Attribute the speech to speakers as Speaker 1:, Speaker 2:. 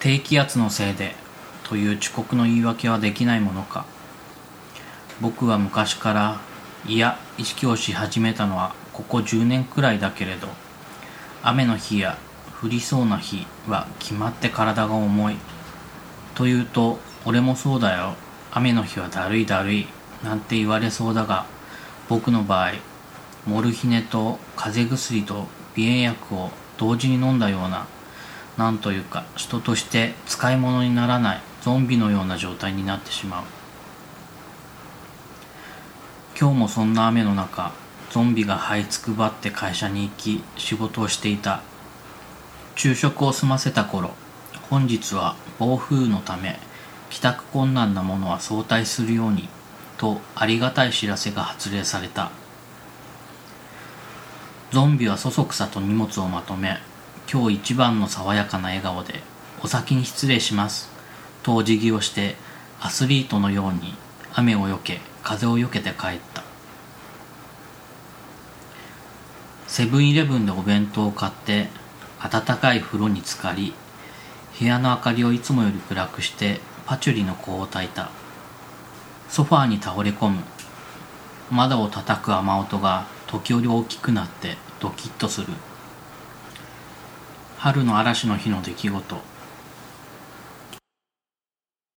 Speaker 1: 低気圧のせいでという遅刻の言い訳はできないものか。僕は昔からいや意識をし始めたのはここ10年くらいだけれど雨の日や降りそうな日は決まって体が重い。というと俺もそうだよ。雨の日はだるいだるいなんて言われそうだが僕の場合モルヒネと風邪薬と鼻炎薬を同時に飲んだようななんというか人として使い物にならないゾンビのような状態になってしまう。今日もそんな雨の中ゾンビが這いつくばって会社に行き仕事をしていた。昼食を済ませた頃本日は暴風のため帰宅困難な者は早退するようにとありがたい知らせが発令された。ゾンビはそそくさと荷物をまとめ今日一番の爽やかな笑顔で「お先に失礼します」とお辞儀をしてアスリートのように雨をよけ風をよけて帰った。セブンイレブンでお弁当を買って暖かい風呂に浸かり部屋の明かりをいつもより暗くしてパチュリの香を焚いた。ソファーに倒れ込む。窓を叩く雨音が時折大きくなってドキッとする。春の嵐の日の出来事。